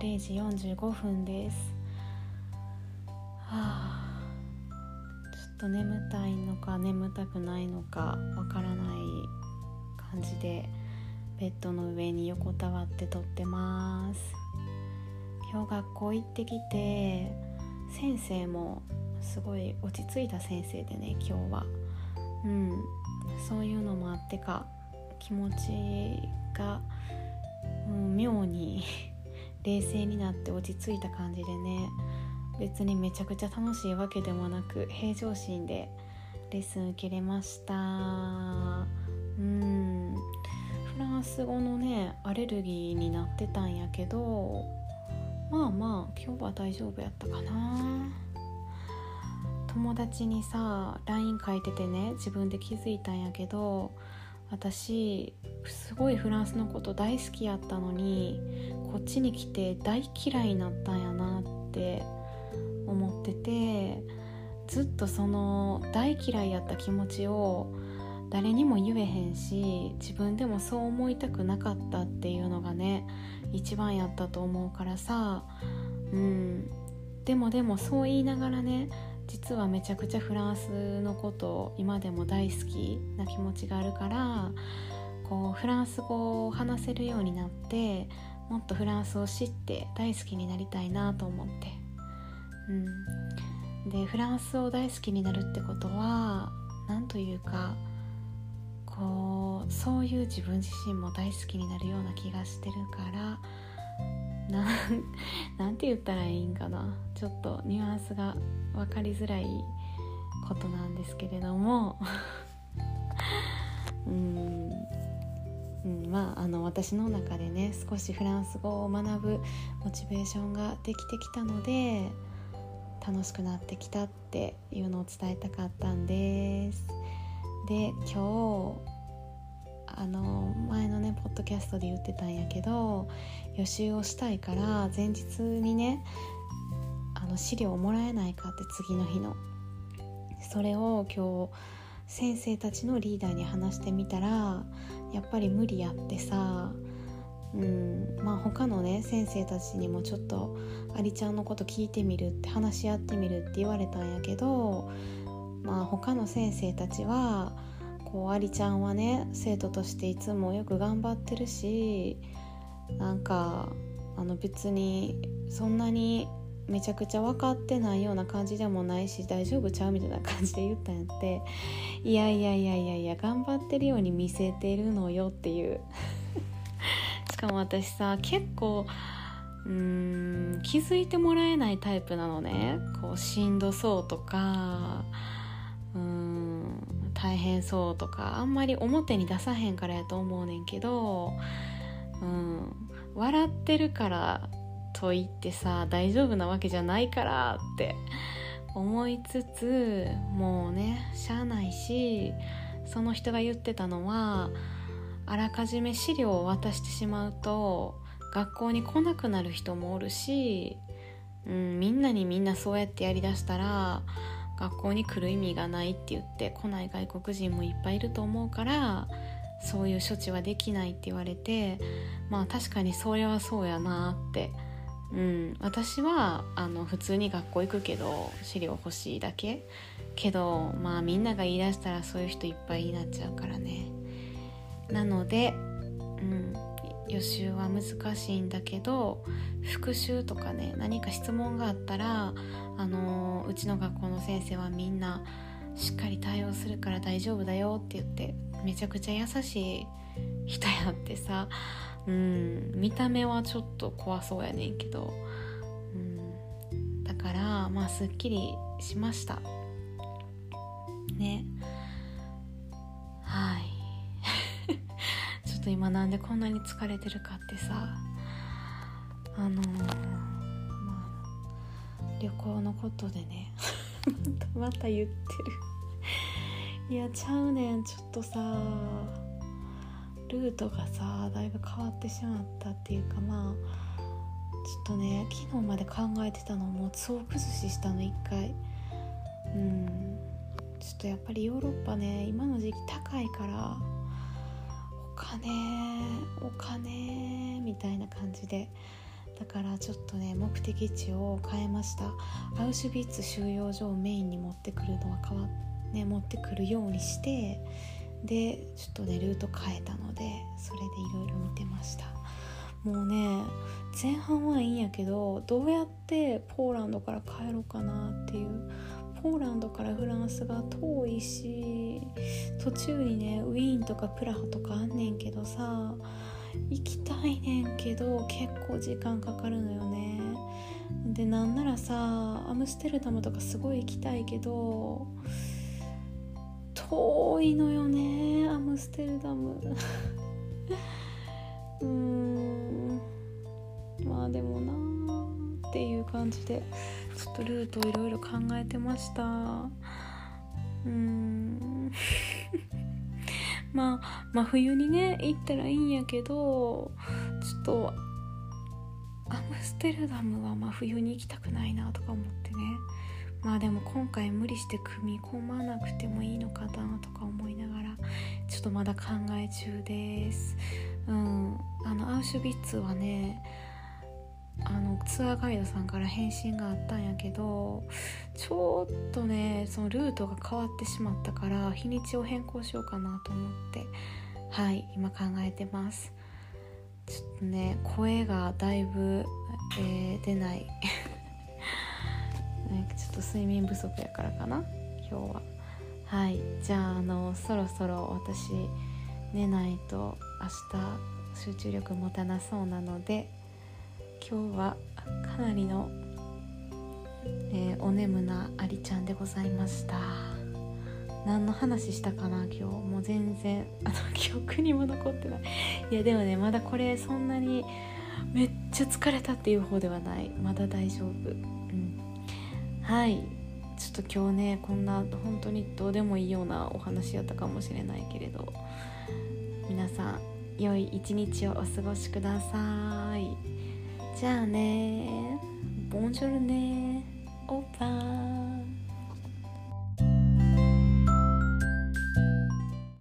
0時45分です。はあちょっと眠たいのか眠たくないのかわからない感じでベッドの上に横たわって撮ってます。今日学校行ってきて先生もすごい落ち着いた先生でね今日は。うんそういうのもあってか気持ちが、うん、妙に冷静になって落ち着いた感じでね別にめちゃくちゃ楽しいわけでもなく平常心でレッスン受けれました。うん。フランス語のねアレルギーになってたんやけどまあまあ今日は大丈夫やったかな。友達にさ LINE 書いててね自分で気づいたんやけど私すごいフランスのこと大好きやったのにこっちに来て大嫌いになったんやなって思っててずっとその大嫌いやった気持ちを誰にも言えへんし自分でもそう思いたくなかったっていうのがね一番やったと思うからさうん。でもでもそう言いながらね実はめちゃくちゃフランスのこと今でも大好きな気持ちがあるからこうフランス語を話せるようになってもっとフランスを知って大好きになりたいなと思って、うん、でフランスを大好きになるってことは何というかこうそういう自分自身も大好きになるような気がしてるから なんて言ったらいいんかな。ちょっとニュアンスが分かりづらいことなんですけれども、うん、まああの私の中でね少しフランス語を学ぶモチベーションができてきたので楽しくなってきたっていうのを伝えたかったんです。で今日あの前のねポッドキャストで言ってたんやけど予習をしたいから前日にねあの資料をもらえないかって次の日のそれを今日先生たちのリーダーに話してみたらやっぱり無理やってさうんまあ他のね先生たちにもちょっとありちゃんのこと聞いてみるって話し合ってみるって言われたんやけどまあ他の先生たちはこうありちゃんはね生徒としていつもよく頑張ってるしなんかあの別にそんなにめちゃくちゃ分かってないような感じでもないし大丈夫ちゃうみたいな感じで言ったんやって。いやいやいやいやいや頑張ってるように見せてるのよっていう。しかも私さ結構うーん気づいてもらえないタイプなのね。こうしんどそうとかうーん大変そうとかあんまり表に出さへんからやと思うねんけど、うん、笑ってるからと言ってさ大丈夫なわけじゃないからって思いつつもうねしゃあないしその人が言ってたのはあらかじめ資料を渡してしまうと学校に来なくなる人もおるし、うん、みんなにみんなそうやってやりだしたら学校に来る意味がないって言って来ない外国人もいっぱいいると思うからそういう処置はできないって言われてまあ確かにそれはそうやなって、うん、私はあの普通に学校行くけど資料欲しいだけ。けどまあみんなが言い出したらそういう人いっぱいになっちゃうからね。なので、うん、予習は難しいんだけど復習とかね何か質問があったらあのうちの学校の先生はみんなしっかり対応するから大丈夫だよって言ってめちゃくちゃ優しい人やってさ。うん見た目はちょっと怖そうやねんけど、うん、だからまあすっきりしました。ね。はい。ちょっと今なんでこんなに疲れてるかってさ。あのー旅行のことでね。また言ってる。いやちゃうねんちょっとさルートがさだいぶ変わってしまったっていうかまあちょっとね昨日まで考えてたのもう総崩ししたの一回。うん。ちょっとやっぱりヨーロッパね今の時期高いからお金お金みたいな感じで。だからちょっとね目的地を変えました。アウシュビッツ収容所をメインに持ってくるのは変わね持ってくるようにしてでちょっとねルート変えたのでそれでいろいろ見てました。もうね前半はいいんやけどどうやってポーランドから帰ろうかなっていうポーランドからフランスが遠いし途中にねウィーンとかプラハとかあんねんけどさ行きたいねんけど結構時間かかるのよね。でなんならさアムステルダムとかすごい行きたいけど遠いのよねアムステルダム。うーん。まあでもなーっていう感じでちょっとルートをいろいろ考えてました。うーん。まあ真冬にね行ったらいいんやけどちょっとアムステルダムは真冬に行きたくないなとか思ってね。まあでも今回無理して組み込まなくてもいいのかなとか思いながらちょっとまだ考え中です。うん。あのアウシュビッツはねあのツアーガイドさんから返信があったんやけどちょっとねそのルートが変わってしまったから日にちを変更しようかなと思ってはい今考えてます。ちょっとね声がだいぶ、えー、出ない。と睡眠不足やからかな今日は。はいじゃああのそろそろ私寝ないと明日集中力持たなそうなので今日はかなりの、えー、お眠なありちゃんでございました。何の話したかな今日。もう全然あの 記憶にも残ってない。いやでもねまだこれそんなにめっちゃ疲れたっていう方ではない。まだ大丈夫。はい。ちょっと今日ねこんな本当にどうでもいいようなお話やったかもしれないけれど。皆さん良い一日をお過ごしください。じゃあねボンジョルねオーバー